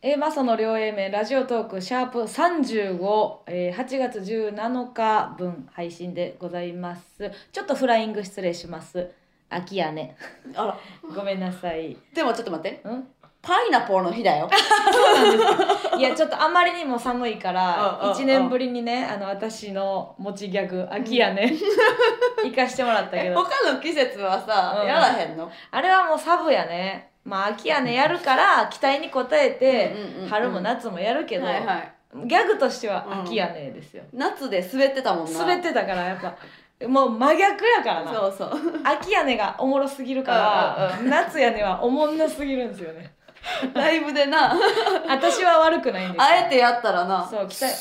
えー、マサの両 A 面ラジオトークシャープ35、えー、8月17日分配信でございます。ちょっとフライング失礼します。秋やね。あら。ごめんなさい。でもちょっと待って。うん？パイナポーの日だよ。いやちょっとあまりにも寒いからうんうん1年ぶりにねあの私の持ちギャグ秋やね。行かしてもらったけえど他の季節はさ、うん。やらへんの？あれはもうサブやねまあ秋やねやるから期待に応えてうんうんうんうん。春も夏もやるけど、はいはい。ギャグとしては秋やねですよ、夏で滑ってたもんな。滑ってたからやっぱ。もう真逆やからな。そうそう。秋屋根がおもろすぎるから、うん夏屋根はおもんなすぎるんですよね。ライブでな。私は悪くないんですよ。あえてやったらな。そう期待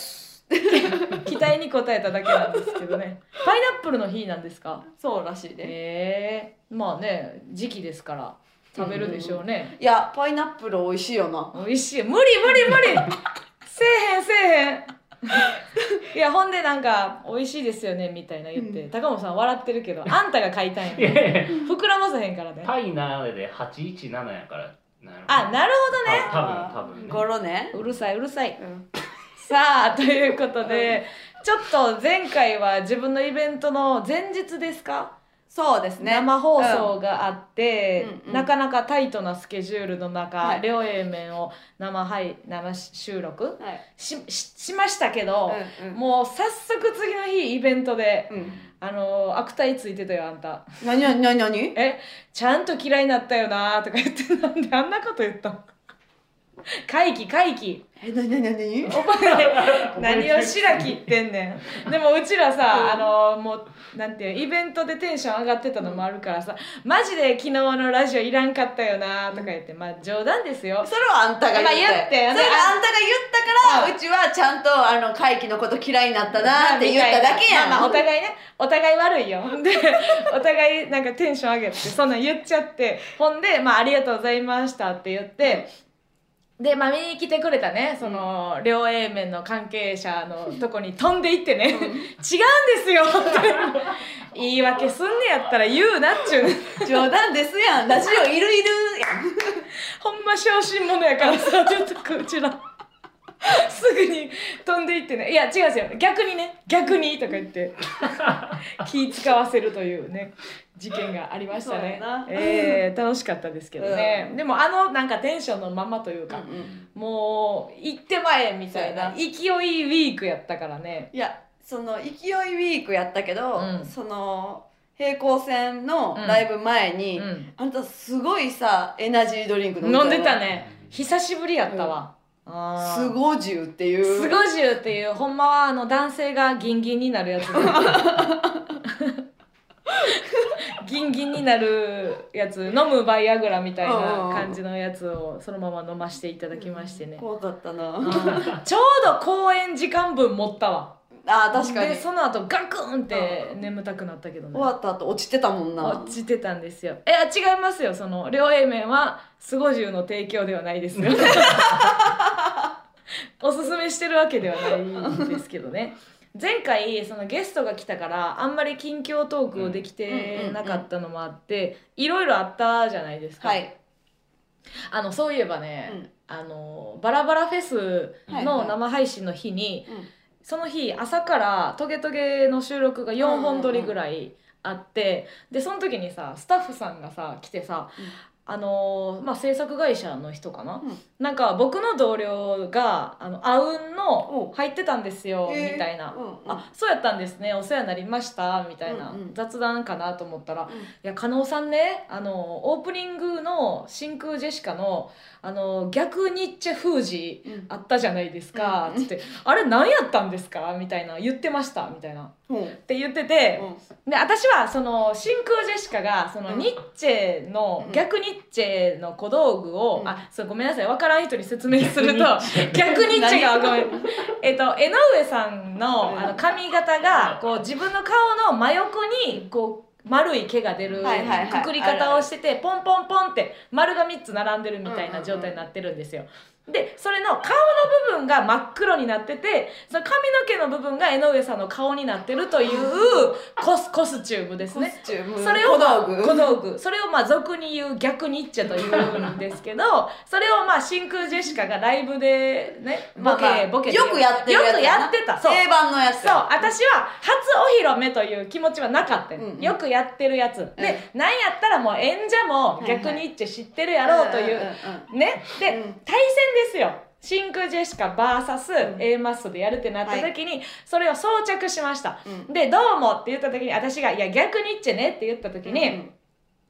期待に応えただけなんですけどね。パイナップルの日なんですか？そうらしいで、ええ。まあね時期ですから食べるでしょうね、いやパイナップル美味しいよな。美味しい。無理無理無理。せえへんせえへん。いやほんでなんか美味しいですよねみたいな言って、高本さん笑ってるけどあんたが買いたいん膨らませへんからね。パイナーで817やからなるあなるほどね。あ多分多分ね。ゴロね、うるさいうるさい。うん。さあということでちょっと前回は自分のイベントの前日ですか、そうですね。生放送があって、うん。うんなかなかタイトなスケジュールの中、はい。両 A 面を生配生収録？はい。しししましたけど、うんうん。もう早速次の日イベントで、うん。あの悪態ついてたよあんた。何何何？何えちゃんと嫌いになったよなとか言ってなんであんなこと言ったの？会期会期え何何何何？お前何を白切ってんねん。でもうちらさ、あのもうなんていうイベントでテンション上がってたのもあるからさ、マジで昨日のラジオいらんかったよなとか言って、まあ冗談ですよ。それはあんたが言って,、まあ言ってそれはあんたが言ったから、うちはちゃんとあの会期のこと嫌いになったなって言っただけやん、まあまあお互いね。お互い悪いよ。でお互いなんかテンション上げてそんなん言っちゃって。ほんで、まあ、ありがとうございましたって言って、で、まあ、見に来てくれたねその両 A 面の関係者のとこに飛んでいってね、違うんですよって。言い訳すんねやったら言うなっちゅう。ね冗談ですやん。ラジオいるいるやん。ほんま小心者やからさ言うとくうちらすぐに飛んでいってね。いや違うんですよ逆にね。逆にとか言って。気使わせるというね事件がありましたね。えー、楽しかったですけどね、うん。でもあのなんかテンションのままというか、もう行ってまえみたいな勢いウィークやったからね。いやその勢いウィークやったけど、うん。その平行線のライブ前に、うん。あんたすごいさエナジードリンク飲んでたねね。久しぶりやったわ、あー。すごじゅうっていう。スゴジュウっていう。ほんまはあの男性がギンギンになるやつ。でギンギンになるやつ。飲むバイアグラみたいな感じのやつをそのまま飲ませていただきましてね、怖かったな、うんちょうど公演時間分持ったわ。あー確かに。でその後ガクンって眠たくなったけどね。終わった後落ちてたもんな。落ちてたんですよ。えあ違いますよ。その両 A 面はスゴジュウの提供ではないですよ おすすめしてるわけではないんですけどね。前回そのゲストが来たからあんまり近況トークをできてなかったのもあっていろいろあったじゃないですか、はい。あのそういえばね、うん。あのバラバラフェスの生配信の日に、うん。その日朝からトゲトゲの収録が4本撮りぐらいあって、でその時にさスタッフさんがさ来てさ、あのーまあ、制作会社の人かな、うん。なんか僕の同僚があのあうんのお。入ってたんですよ、みたいな、うんうん。あそうやったんですねお世話になりましたみたいな、うんうん。雑談かなと思ったら、うん。いや加納さんねあのオープニングの真空ジェシカのあの逆ニッチェ封じうん。あったじゃないですか、うんつって「あれ何やったんですか?」みたいな。言ってましたみたいな。っう。んて言ってて、うん。で私はその真空ジェシカがそのうん。ニッチェの、うん。逆ニッチェの小道具を、うん。あそうごめんなさい分からん人に説明すると逆逆ニッチェが？何ごめん。えっと江上さんのうんあの髪型がこう自分の顔の真横にこう丸い毛が出るくくり方をしててポンポンポンって丸が3つ並んでるみたいな状態になってるんですよ。でそれの顔の部分が真っ黒になっててその髪の毛の部分が江上さんの顔になってるというコスコスチューブですコねスチューム。それを、まあ、小道具。小道具。それをまあ俗に言う逆ニッチェというんですけど それをまあ真空ジェシカがライブでねボケ、ボケでよくやってるやつよくやってた。定番のやつそう。私は初お披露目という気持ちはなかった。よ、うんうん。よくやってるやつ、でなんやったらもう演者も逆ニッチェ知ってるやろうという、ね。で、うん。対戦ですよ。真空ジェシカ VSA マッソでやるってなった時に、それを装着しました、うん。で「どうも」って言った時に私が「いや逆ニッチェね」って言った時に、うん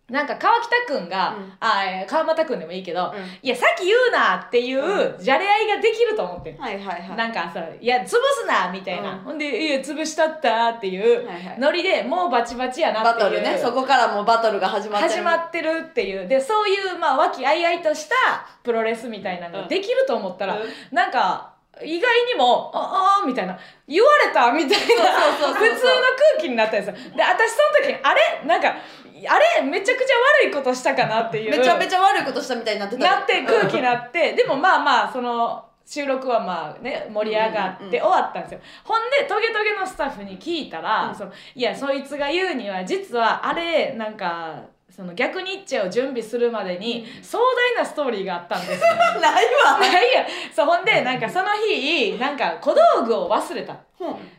なんか川北くんが、うん。あえー川又くんでもいいけど、うん。いやさっき言うなっていうじゃれ合いができると思ってる、はいはいはい。なんかさ「いや潰すな」みたいな、うん。ほんで「いや潰したった」っていうノリでもうバチバチやなっていう。バトルね。そこからもうバトルが始まってる。始まってるっていう。でそういうまあ和気あいあいとしたプロレスみたいなのができると思ったら、うん。なんか意外にも「ああ」みたいな「言われた」みたいな普通の空気になったんですよで私その時あれ？なんかあれ？めちゃくちゃ悪いことしたかなっていう。めちゃめちゃ悪いことしたみたいになってた。なって空気になってでもまあまあその収録はまあね盛り上がって終わったんですよ、ほんでトゲトゲのスタッフに聞いたら、うん。そのいやそいつが言うには実はあれなんかその逆ニッチェを準備するまでに壮大なストーリーがあったんですよ。ないわ。ないやそうほんでなんかその日なんか小道具を忘れた。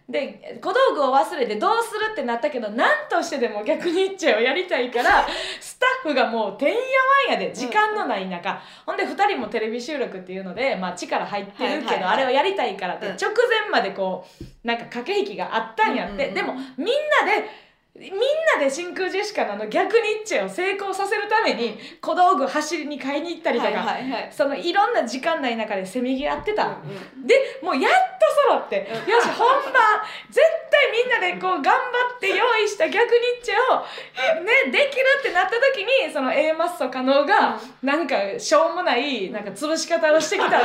で小道具を忘れてどうするってなったけど何としてでも逆ニッチェをやりたいから スタッフがもうてんやわんやで時間のない中、ほんで2人もテレビ収録っていうので、まあ、力入ってるけど、はいはいはい。あれをやりたいからってうん。直前までこうなんか駆け引きがあったんやって、うんうんうん。でもみんなでみんなで真空ジェシカのあの逆ニッチェを成功させるために小道具走りに買いに行ったりとか、はいはいはい。そのいろんな時間内の中でせめぎ合ってた。うんうん。でもうやっと揃って、うん。よし本番。絶対みんなでこう頑張って用意した逆ニッチェをねできるってなった時にその A マッソ加納がなんかしょうもないなんか潰し方をしてきたっ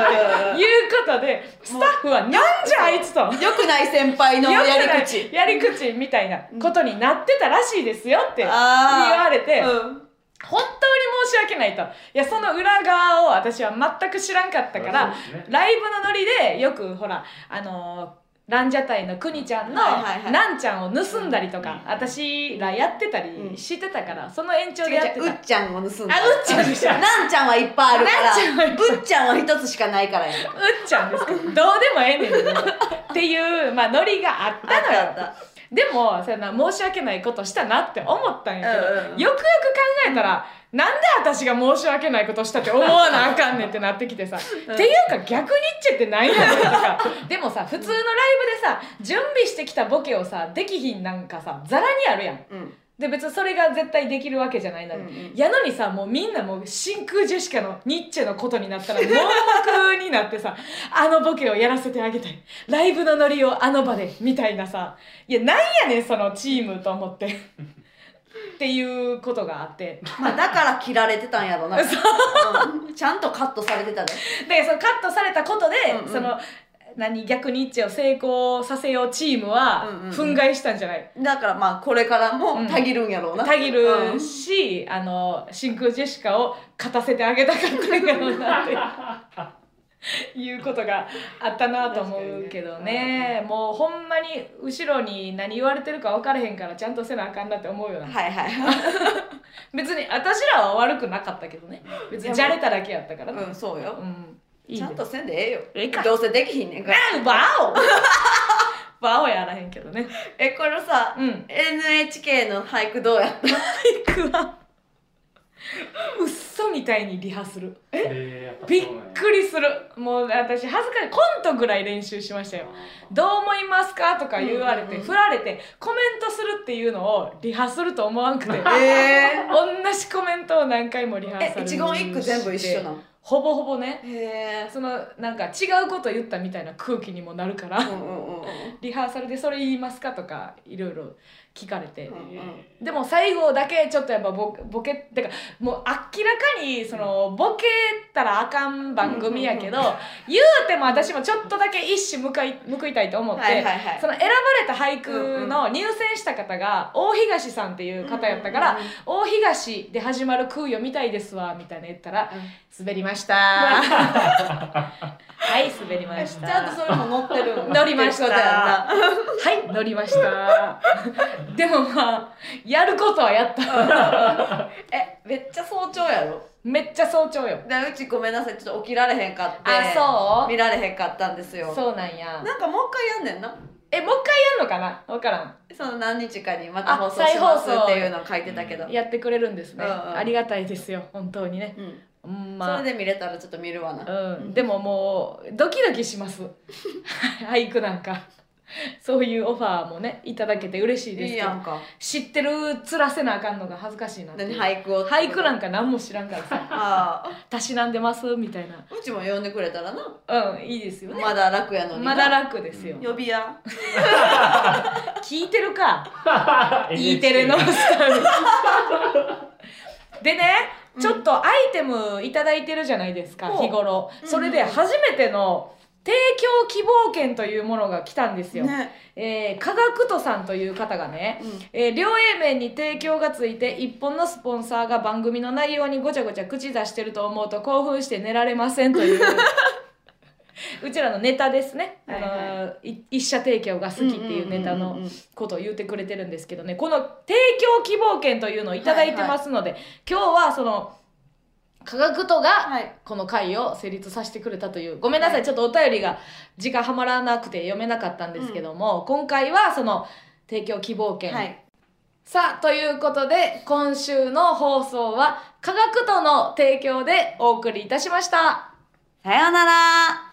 ていうことでスタッフは「なんじゃあいつ」と。良くない先輩のやり口。やり口みたいなことになってたらしいですよって言われて、うん。本当に申し訳ないと。いやその裏側を私は全く知らんかったから、ね。ライブのノリでよくほらあのーランジャタイのくにちゃんのなんちゃんを盗んだりとか、うん。私らやってたりしてたから、その延長でやってた。違うっちゃんを盗んだ。あうっちゃんでしょ。なんちゃんはいっぱいあるから。ぶっちゃんは一つしかないからや。んうっちゃんですかどうでもええねんっていう、まあ、ノリがあったのよでもそんな申し訳ないことしたなって思ったんやけど、うんうんうん。よくよく考えたらなんで私が申し訳ないことしたって思わなあかんねんってなってきてさ、っていうか逆ニッチェって何やねんとか。でもさ普通のライブでさ準備してきたボケをさできひんなんかさザラにあるやん。うんで別にそれが絶対できるわけじゃないのに、うんうん。やのにさもうみんなもう真空ジェシカのニッチェのことになったら盲目になってさあのボケをやらせてあげたいライブのノリをあの場でみたいなさ。いやなんやねんそのチームと思って。っていうことがあって。まあだから切られてたんやろな、う。ん。ちゃんとカットされてたねでそのカットされたことで、うんうん。その何逆ニッチェを成功させようチームはうんうんうん。憤慨したんじゃない、だからまあこれからもたぎるんやろうな、たぎうるんし、あの真空ジェシカを勝たせてあげたかったんやろうなって いうことがあったなと思うけどね。もうほんまに後ろに何言われてるか分からへんからちゃんとせなあかんなって思うよな。はいはい 別に私らは悪くなかったけどね。別にじゃれただけやったからね。うんそうよ、うんちゃんとせんでええよ。ええか。どうせできひんねんから。あバオ。バオやらへんけどね。えこれさ、うん。NHK の俳句どうやった？行くわうっそみたいにリハする。え？びっくりする。もう私恥ずかしい。コントぐらい練習しましたよ。どう思いますかとか言われて、うんうんうん。振られてコメントするっていうのをリハすると思わんくて。え同じコメントを何回もリハーサルえ一言一句全部一緒なの？ほぼほぼねそのなんか違うこと言ったみたいな空気にもなるから、リハーサルでそれ言いますかとかいろいろ聞かれて、うんうん。でも最後だけちょっとやっぱボボケってかもう明らかにそのボケたらあかん番組やけど、言うても私もちょっとだけ一矢報い報いたいと思って、はいはいはい。その選ばれた俳句の入選した方が大東さんっていう方やったから「うんうんうん。大東で始まる空読みたいですわ」みたいな言ったら「うん。滑りました」ました。ちゃんとそれも乗ってる乗りました。はい。乗りました。でもまあやることはやった。えめっちゃ早朝やろ？めっちゃ早朝よ。でうちごめんなさい。ちょっと起きられへんかって。あそう？見られへんかったんですよ。そうなんや。なんかもう一回やんねんな。えもう一回やんのかな？分からん。その何日かにまたあ放送します再放送っていうのを書いてたけど、やってくれるんですね、うんうん。ありがたいですよ。本当にね。うんうんまあ。それで見れたらちょっと見るわな、うん、でももうドキドキします。俳句なんか。そういうオファーもねいただけて嬉しいですけど。いいやんか。知ってるつらせなあかんのが恥ずかしいなって何俳句を俳句なんか何も知らんからさ。ああ。たしなんでます？みたいな。うちも呼んでくれたらな。うんいいですよね。まだ楽やのにな。まだ楽ですよ。呼びや 聞いてるか？E テレのスタイルでねちょっとアイテムいただいてるじゃないですか、ほう日頃。うん。それで初めての提供希望券というものが来たんですよ、ね、えー、科学とさんという方がね、うん。えー両 A 面に提供がついて一本のスポンサーが番組の内容にごちゃごちゃ口出してると思うと興奮して寝られませんという うちらのネタですね、はいはい。あのい一社提供が好きっていうネタのうんうんうんうんことを言ってくれてるんですけどね。この提供希望券というのをいただいてますので、今日はその科学とがはい。この回を成立させてくれたというごめんなさい、はい。ちょっとお便りが時間はまらなくて読めなかったんですけども、今回はその提供希望券、はい。さあということで今週の放送は科学との提供でお送りいたしました。さようなら